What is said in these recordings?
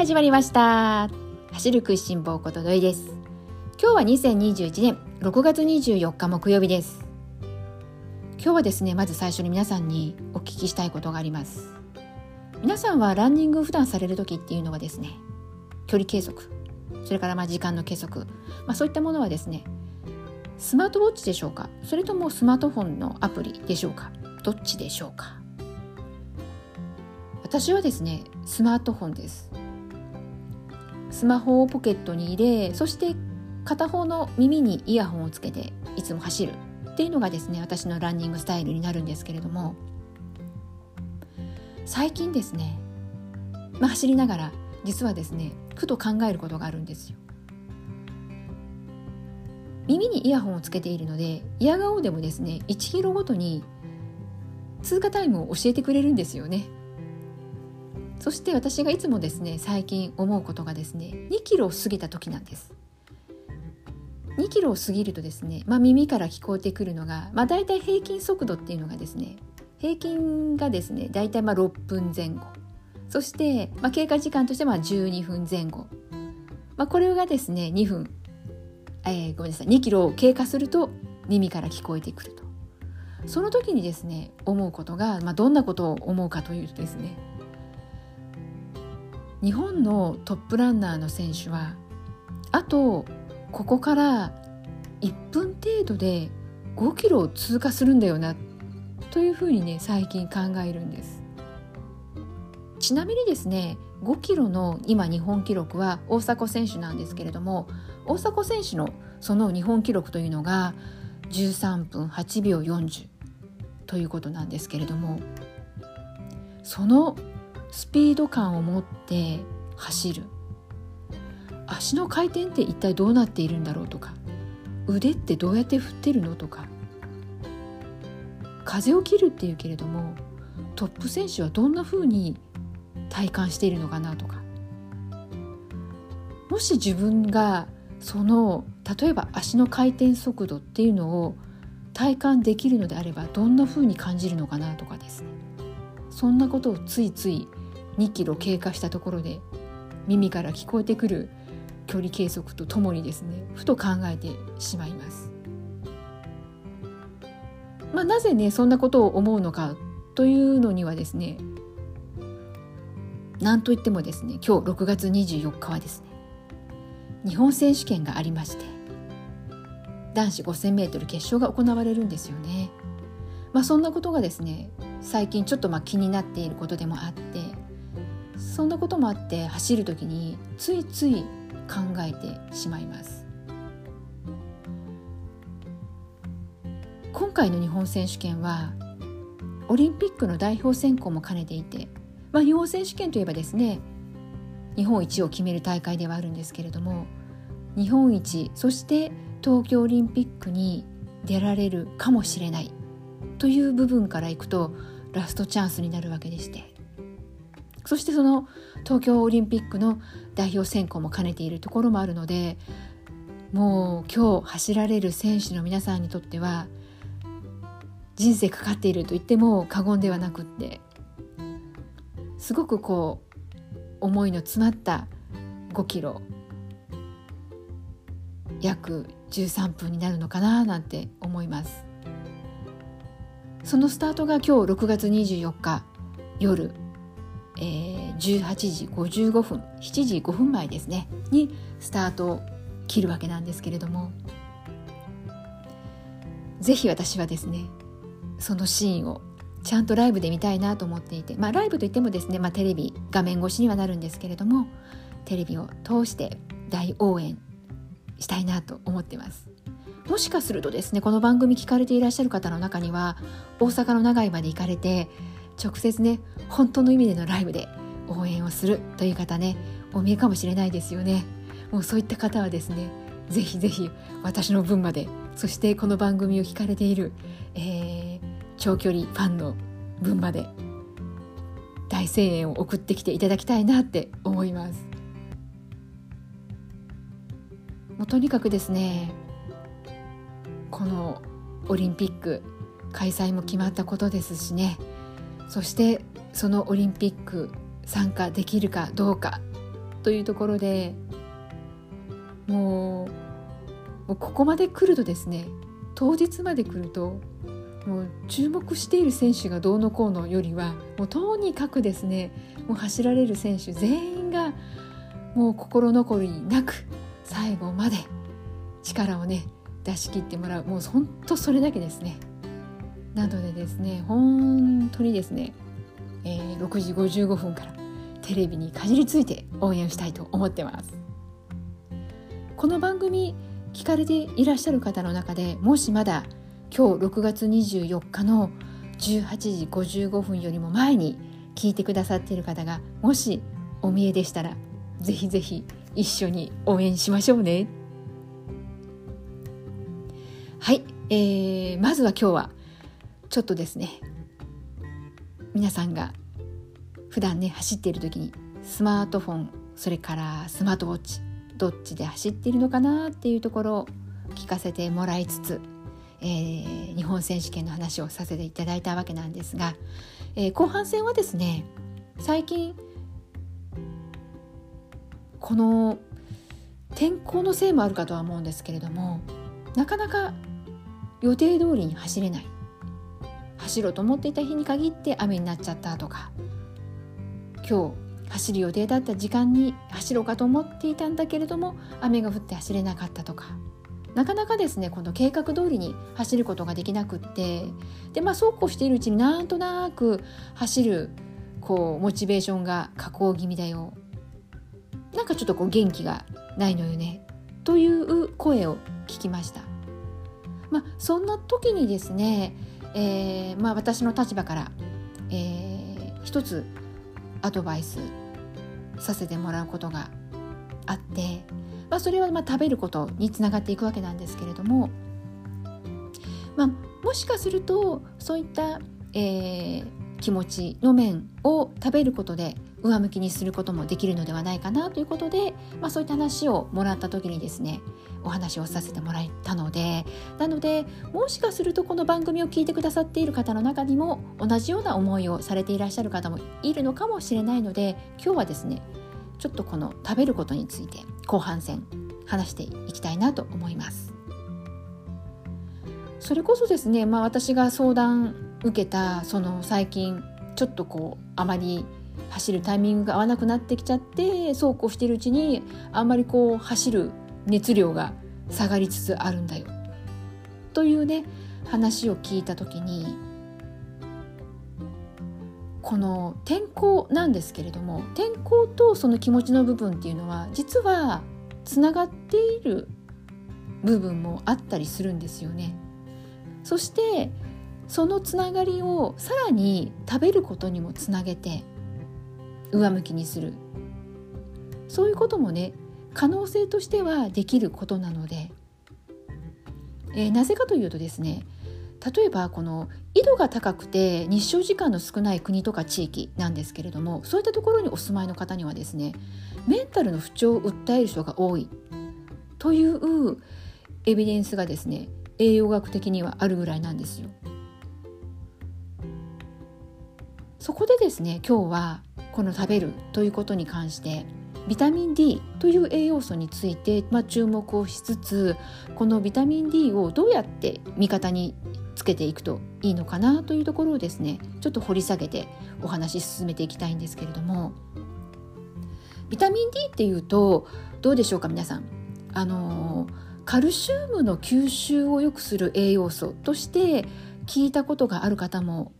始まりました。走る食いしん坊ことどいです。今日は2021年6月24日木曜日です。今日はですねまず最初に皆さんにお聞きしたいことがあります。皆さんはランニング普段される時っていうのはですね距離計測それからまあ時間の計測、まあ、そういったものはですねスマートウォッチでしょうか？それともスマートフォンのアプリでしょうか？どっちでしょうか？私はですねスマートフォンです。スマホをポケットに入れそして片方の耳にイヤホンをつけていつも走るっていうのがですね私のランニングスタイルになるんですけれども最近ですね、まあ、走りながら実はですねふと考えることがあるんですよ。耳にイヤホンをつけているのでイヤ顔でもですね1キロごとに通過タイムを教えてくれるんですよね。そして私がいつもですね最近思うことがですね2キロを過ぎた時なんです。2キロを過ぎるとですね、まあ、耳から聞こえてくるのが、まあ、大体平均速度っていうのがですね平均がですね大体まあ6分前後。そして、まあ、経過時間としては12分前後、まあ、これがですね2分、えー、ごめんなさい。2キロを経過すると耳から聞こえてくると。その時にですね思うことが、まあ、どんなことを思うかというとですね日本のトップランナーの選手はあとここから1分程度で5キロを通過するんだよなというふうにね最近考えるんです。ちなみにですね5キロの今日本記録は大迫選手なんですけれども大迫選手のその日本記録というのが13分8秒40ということなんですけれどもそのスピード感を持って走る。足の回転って一体どうなっているんだろうとか。腕ってどうやって振ってるのとか。風を切るっていうけれどもトップ選手はどんな風に体感しているのかなとか。もし自分がその例えば足の回転速度っていうのを体感できるのであればどんな風に感じるのかなとかですね。そんなことをついつい2キロ経過したところで耳から聞こえてくる距離計測とともにですねふと考えてしまいます。まあ、なぜねそんなことを思うのかというのにはですね何といってもですね今日6月24日はですね日本選手権がありまして男子 5000m 決勝が行われるんですよね。まあ、そんなことがですね最近ちょっとまあ気になっていることでもあってそんなこともあって走る時についつい考えてしまいます。今回の日本選手権はオリンピックの代表選考も兼ねていて、まあ、日本選手権といえばですね日本一を決める大会ではあるんですけれども日本一そして東京オリンピックに出られるかもしれないという部分からいくとラストチャンスになるわけでしてそしてその東京オリンピックの代表選考も兼ねているところもあるのでもう今日走られる選手の皆さんにとっては人生かかっていると言っても過言ではなくってすごくこう思いの詰まった5キロ約13分になるのかななんて思います。そのスタートが今日6月24日夜。えー、18時55分7時5分前ですねにスタートを切るわけなんですけれどもぜひ私はですねそのシーンをちゃんとライブで見たいなと思っていてまあライブといってもですね、まあ、テレビ画面越しにはなるんですけれどもテレビを通して大応援したいなと思ってます。もしかするとですねこの番組聞かれていらっしゃる方の中には大阪の長井まで行かれて直接ね本当の意味でのライブで応援をするという方ねお見えかもしれないですよね。もうそういった方はですねぜひぜひ私の分までそしてこの番組を聞かれている、えー、長距離ファンの分まで大声援を送ってきていただきたいなって思います。もうとにかくですねこのオリンピック開催も決まったことですしねそしてそのオリンピック参加できるかどうかというところでもうここまで来るとですね当日まで来るともう注目している選手がどうのこうのよりはもうとにかくですねもう走られる選手全員がもう心残りなく最後まで力をね出し切ってもらうもう本当それだけですね。なのでですね本当にですね、えー、6時55分からテレビにかじりついて応援したいと思ってます。この番組聞かれていらっしゃる方の中でもしまだ今日6月24日の18時55分よりも前に聞いてくださっている方がもしお見えでしたらぜひぜひ一緒に応援しましょうねはい、えー、まずは今日はちょっとですね。皆さんが普段ね走っている時にスマートフォンそれからスマートウォッチどっちで走っているのかなっていうところを聞かせてもらいつつ、えー、日本選手権の話をさせていただいたわけなんですが、えー、後半戦はですね最近この天候のせいもあるかとは思うんですけれどもなかなか予定通りに走れない。走ろうと思っていた日に限って雨になっちゃったとか。今日走る予定だった時間に走ろうかと思っていたんだけれども雨が降って走れなかったとか。なかなかですねこの計画通りに走ることができなくって。でまあそうこうしているうちになんとなく走るこうモチベーションが下降気味だよ。なんかちょっとこう元気がないのよね。という声を聞きました。まあ、そんな時にですね、えーまあ、私の立場から、えー、一つアドバイスさせてもらうことがあって、まあ、それはまあ食べることにつながっていくわけなんですけれども、まあ、もしかするとそういった、えー、気持ちの面を食べることで上向きにすることもできるのではないかなということで、まあ、そういった話をもらった時にですねお話をさせてもらえたのでなのでもしかするとこの番組を聞いてくださっている方の中にも同じような思いをされていらっしゃる方もいるのかもしれないので今日はですねちょっとこの食べることについて後半戦話していきたいなと思います。それこそですね、まあ、私が相談受けたその最近ちょっとこうあまり走るタイミングが合わなくなってきちゃってそうこうしてるうちにあんまりこう走る熱量が下がりつつあるんだよというね話を聞いた時にこの天候なんですけれども天候とその気持ちの部分っていうのは実はつながっている部分もあったりするんですよね。そしてそのつながりをさらに食べることにもつなげて上向きにするそういうこともね可能性としてはできることなので、えー、なぜかというとですね例えばこの緯度が高くて日照時間の少ない国とか地域なんですけれどもそういったところにお住まいの方にはですねメンタルの不調を訴える人が多いというエビデンスがですね栄養学的にはあるぐらいなんですよ。そこでですね今日はこの食べるということに関してビタミン D という栄養素について、まあ、注目をしつつこのビタミン D をどうやって味方につけていくといいのかなというところをですねちょっと掘り下げてお話し進めていきたいんですけれども。ビタミン D っていうとどうでしょうか皆さん。あのカルシウムの吸収を良くする栄養素として聞いたことがある方も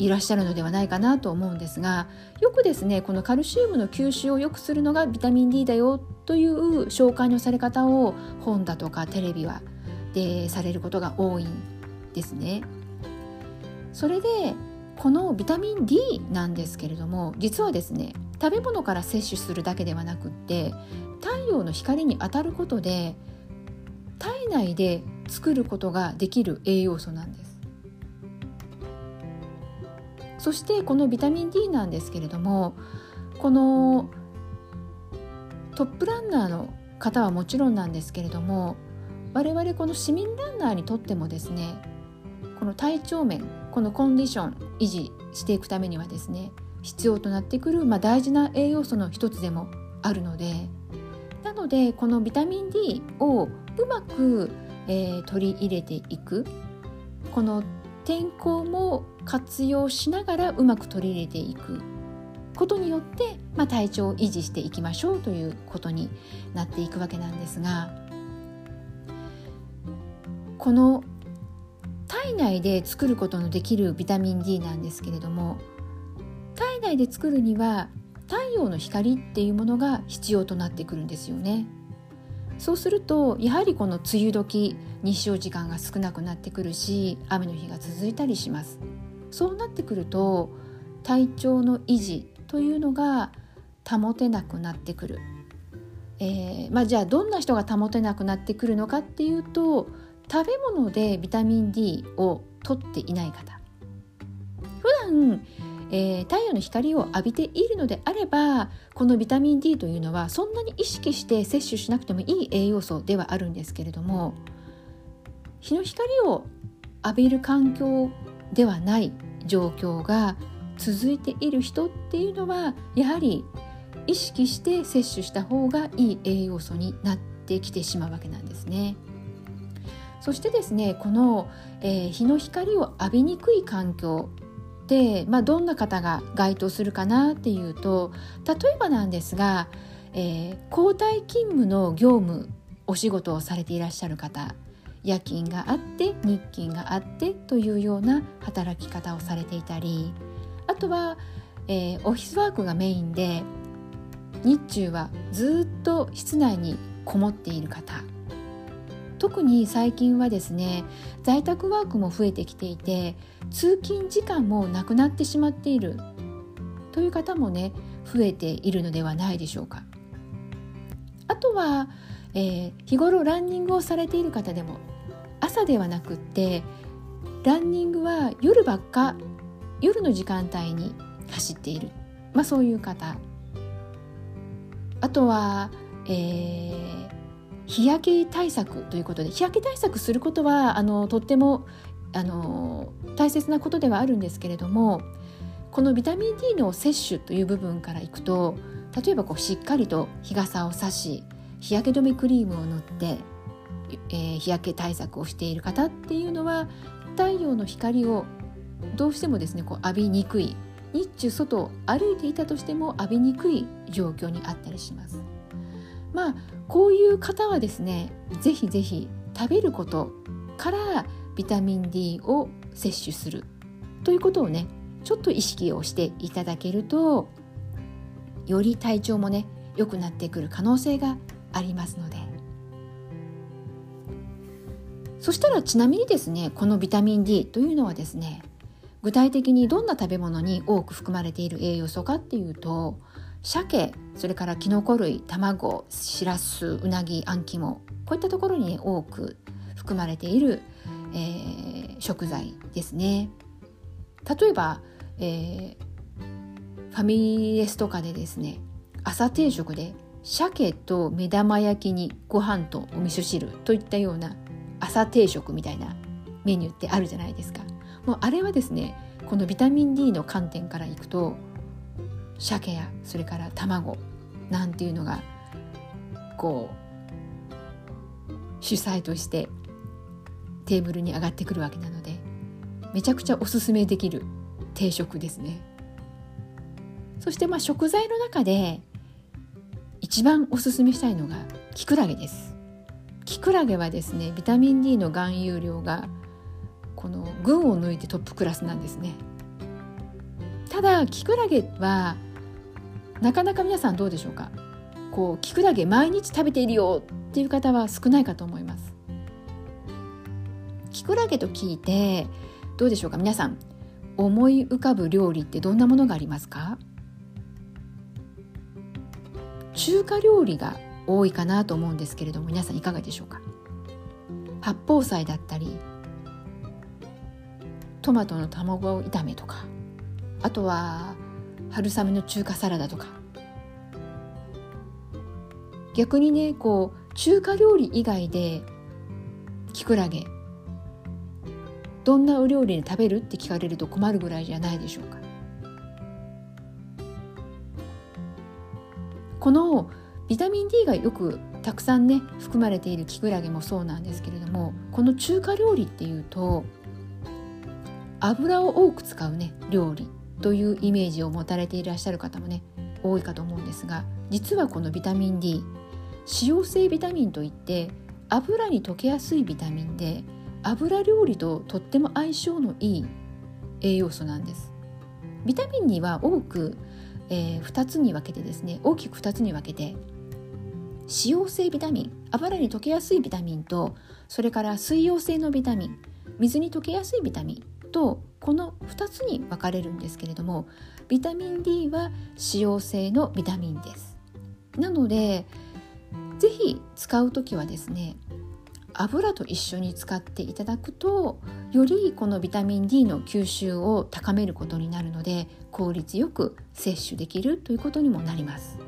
いらっしゃるのではないかなと思うんですがよくですねこのカルシウムの吸収を良くするのがビタミン D だよという紹介のされ方を本だとかテレビはでされることが多いんですね。それでこのビタミン D なんですけれども実はですね食べ物から摂取するだけではなくって太陽の光に当たることで体内で作ることができる栄養素なんです。そしてこのビタミン D なんですけれどもこのトップランナーの方はもちろんなんですけれども我々この市民ランナーにとってもですねこの体調面このコンディション維持していくためにはですね必要となってくる、まあ、大事な栄養素の一つでもあるのでなのでこのビタミン D をうまく、えー、取り入れていくこの天候も活用しながらうまく取り入れていくことによって、まあ、体調を維持していきましょうということになっていくわけなんですがこの体内で作ることのできるビタミン D なんですけれども体内で作るには太陽の光っていうものが必要となってくるんですよね。そうするとやはりこの梅雨時日照時間が少なくなってくるし雨の日が続いたりします。そうなってくると体調の維持というのが保てなくなってくる、えー、まあ、じゃあどんな人が保てなくなってくるのかっていうと食べ物でビタミン D を取っていない方。普段えー、太陽の光を浴びているのであればこのビタミン D というのはそんなに意識して摂取しなくてもいい栄養素ではあるんですけれども日の光を浴びる環境ではない状況が続いている人っていうのはやはり意識して摂取した方がいい栄養素になってきてしまうわけなんですね。そしてですねこの、えー、日の光を浴びにくい環境で、まあ、どんな方が該当するかなっていうと例えばなんですが、えー、交代勤務の業務お仕事をされていらっしゃる方夜勤があって日勤があってというような働き方をされていたりあとは、えー、オフィスワークがメインで日中はずっと室内にこもっている方特に最近はですね在宅ワークも増えてきていて通勤時間もなくなってしまっているという方もね増えているのではないでしょうか。あとは、えー、日頃ランニングをされている方でも朝ではなくってランニングは夜ばっか夜の時間帯に走っている、まあ、そういう方あとは、えー、日焼け対策ということで日焼け対策することはあのとってもあの大切なことではあるんですけれどもこのビタミン D の摂取という部分からいくと例えばこうしっかりと日傘を差し日焼け止めクリームを塗って、えー、日焼け対策をしている方っていうのは太陽の光をどうしてもですねこう浴びにくい日中外を歩いていたとしても浴びにくい状況にあったりします。まあこういう方はですねぜひぜひ食べることからビタミン D を摂取するということをねちょっと意識をしていただけるとより体調もね良くなってくる可能性がありますので。そしたらちなみにですねこのビタミン D というのはですね具体的にどんな食べ物に多く含まれている栄養素かっていうと鮭それからきのこ類卵しらすうなぎあん肝こういったところに、多く含まれている、えー、食材ですね。例えば、えー、ファミレスとかでですね朝定食で鮭と目玉焼きにご飯とお味噌汁といったような朝定食みたいなメニューってあるじゃないですかもうあれはですねこのビタミン D の観点からいくと鮭やそれから卵なんていうのがこう主催としてテーブルに上がってくるわけなのでめちゃくちゃおすすめできる定食ですね。そしてまあ食材の中で一番おすすめしたいのがキクラゲです。キクラゲはですねビタミン D の含有量がこの群を抜いてトップクラスなんですね。ただキクラゲはなかなか皆さんどうでしょうか？こうキクラゲ毎日食べているよっていう方は少ないかと思います。キクラゲと聞いてどうでしょうか？皆さん思い浮かぶ料理ってどんなものがありますか？中華料理が多いかなと思うんですけれども皆さんいかがでしょうか？八宝菜だったりトマトの卵炒めとかあとは春雨の中華サラダとか。逆にねこう中華料理以外できくらげどんなお料理で食べるって聞かれると困るぐらいじゃないでしょうか。このビタミン D がよくたくさんね含まれているキクラゲもそうなんですけれどもこの中華料理っていうと油を多く使うね料理。というイメージを持たれていらっしゃる方もね多いかと思うんですが実はこのビタミン D 脂溶性ビタミンといって油に溶けやすいビタミンで油料理ととっても相性のいい栄養素なんです。ビタミンには多く、えー、2つに分けてですね大きく2つに分けて脂溶性ビタミン油に溶けやすいビタミンとそれから水溶性のビタミン水に溶けやすいビタミンとこの2つに分かれるんですけれどもビタミン D は脂溶性のビタミンです。なので是非使う時はですね油と一緒に使っていただくとよりこのビタミン D の吸収を高めることになるので効率よく摂取できるということにもなります。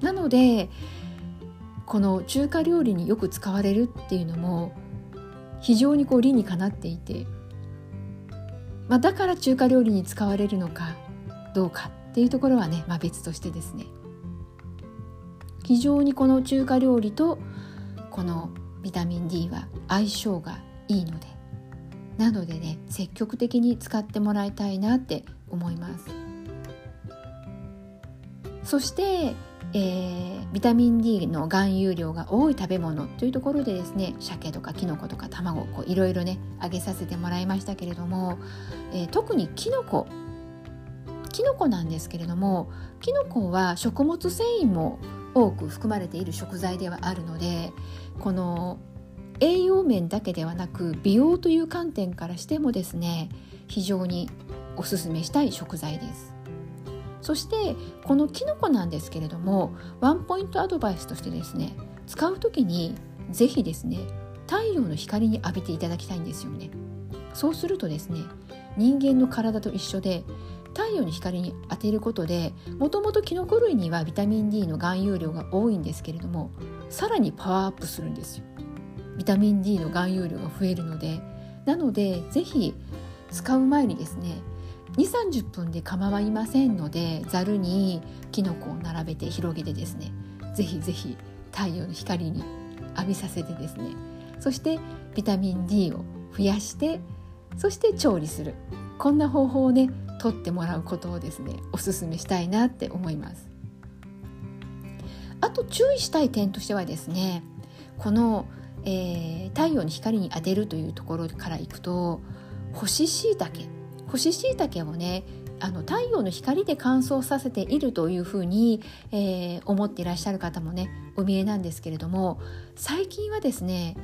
なのでこの中華料理によく使われるっていうのも非常にこう理にかなっていてまあ、だから中華料理に使われるのかどうかっていうところはね、まあ、別としてですね。非常にこの中華料理とこのビタミン D は相性がいいのでなのでね積極的に使ってもらいたいなって思います。そしてえー、ビタミン D の含有量が多い食べ物というところでですね鮭とかきのことか卵こういろいろね揚げさせてもらいましたけれども、えー、特にきのこきのこなんですけれどもきのこは食物繊維も多く含まれている食材ではあるのでこの栄養面だけではなく美容という観点からしてもですね非常におすすめしたい食材です。そしてこのキノコなんですけれどもワンポイントアドバイスとしてですね使う時に是非ですね太陽の光に浴びていただきたいんですよね。そうするとですね人間の体と一緒で太陽の光に当てることでもともとキノコ類にはビタミン D の含有量が多いんですけれどもさらにパワーアップするんですよ。ビタミン D の含有量が増えるのでなので是非使う前にですね2 3 0分で構いませんのでざるにきのこを並べて広げてですねぜひぜひ太陽の光に浴びさせてですねそしてビタミン D を増やしてそして調理する。こんな方法をねとってもらうことをですねおすすめしたいなって思います。あと注意したい点としてはですねこの、えー、太陽の光に当てるというところからいくと干し椎茸干し椎茸をねあの太陽の光で乾燥させているというふうに、えー、思っていらっしゃる方もねお見えなんですけれども最近はですね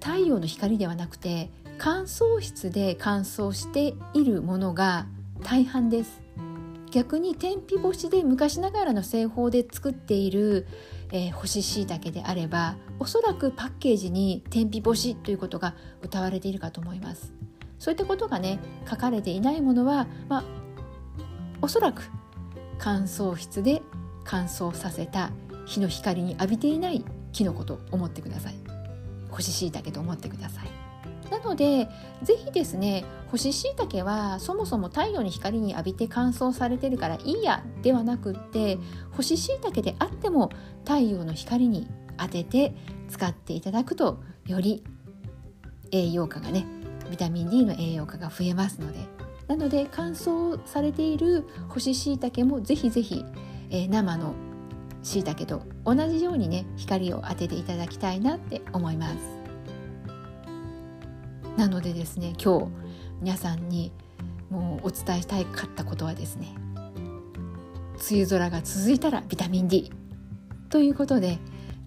太陽の光ではなくて乾燥室で乾燥しているものが大半です。逆に天日干しで昔ながらの製法で作っている、えー、干し椎茸であればおそらくパッケージに天日干しということが謳われているかと思います。そういったことがね書かれていないものは、まあ、おそらく乾燥室で乾燥させた日の光に浴びていないキノコと思ってください。干し椎茸と思ってください。なので是非ですね干し椎茸はそもそも太陽の光に浴びて乾燥されてるからいいやではなくって干し椎茸であっても太陽の光に当てて使っていただくとより栄養価がねビタミン D の栄養価が増えますので。なので乾燥されている干し椎茸もぜひぜひ、えー、生の椎茸と同じようにね光を当てていただきたいなって思います。なのでですね今日皆さんにもうお伝えしたいかったことはですね梅雨空が続いたらビタミン D ということで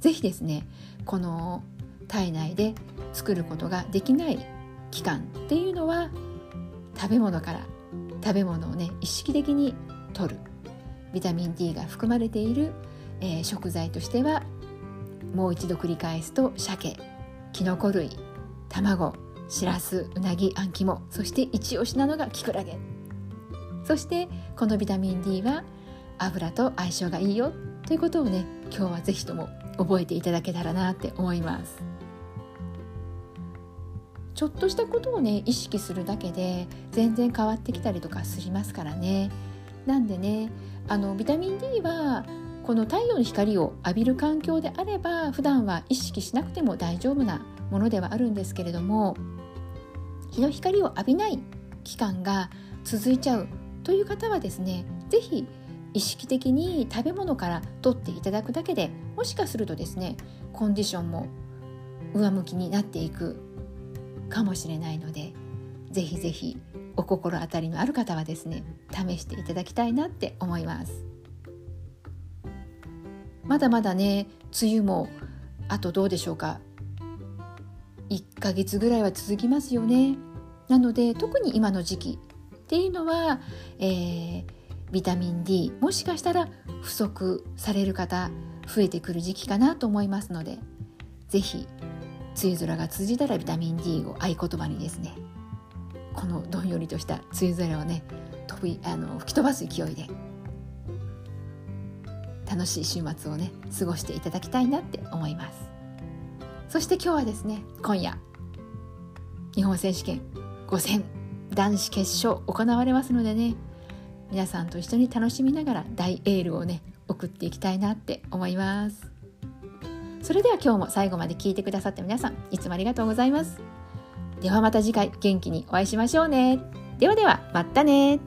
是非ですねこの体内で作ることができない期間っていうのは食べ物から食べ物をね意識的に取るビタミン D が含まれている、えー、食材としてはもう一度繰り返すと鮭きのこ類卵しらすうなぎあん肝そして一押しなのがきくらげそしてこのビタミン D は油と相性がいいよということをね今日は是非とも覚えていただけたらなって思います。ちょっとしたことをね意識するだけで全然変わってきたりとかしますからね。なんでねあのビタミン D はこの太陽の光を浴びる環境であれば普段は意識しなくても大丈夫なものではあるんですけれども日の光を浴びない期間が続いちゃうという方はですね是非意識的に食べ物から取っていただくだけでもしかするとですねコンディションも上向きになっていくかもしれないのでぜひぜひお心当たりのある方はですね試していただきたいなって思います。まだまだね梅雨もあとどうでしょうか。1ヶ月ぐらいは続きますよね。なので特に今の時期っていうのは、えー、ビタミン D もしかしたら不足される方増えてくる時期かなと思いますので是非梅雨空が続いたらビタミン D を合言葉にですねこのどんよりとした梅雨空をね飛びあの吹き飛ばす勢いで楽しい週末をね過ごしていただきたいなって思います。そして今日はですね今夜日本選手権5戦男子決勝行われますのでね皆さんと一緒に楽しみながら大エールをね送っていきたいなって思います。それでは今日も最後まで聞いてくださった皆さんいつもありがとうございます。ではまた次回元気にお会いしましょうね。ではではまたね。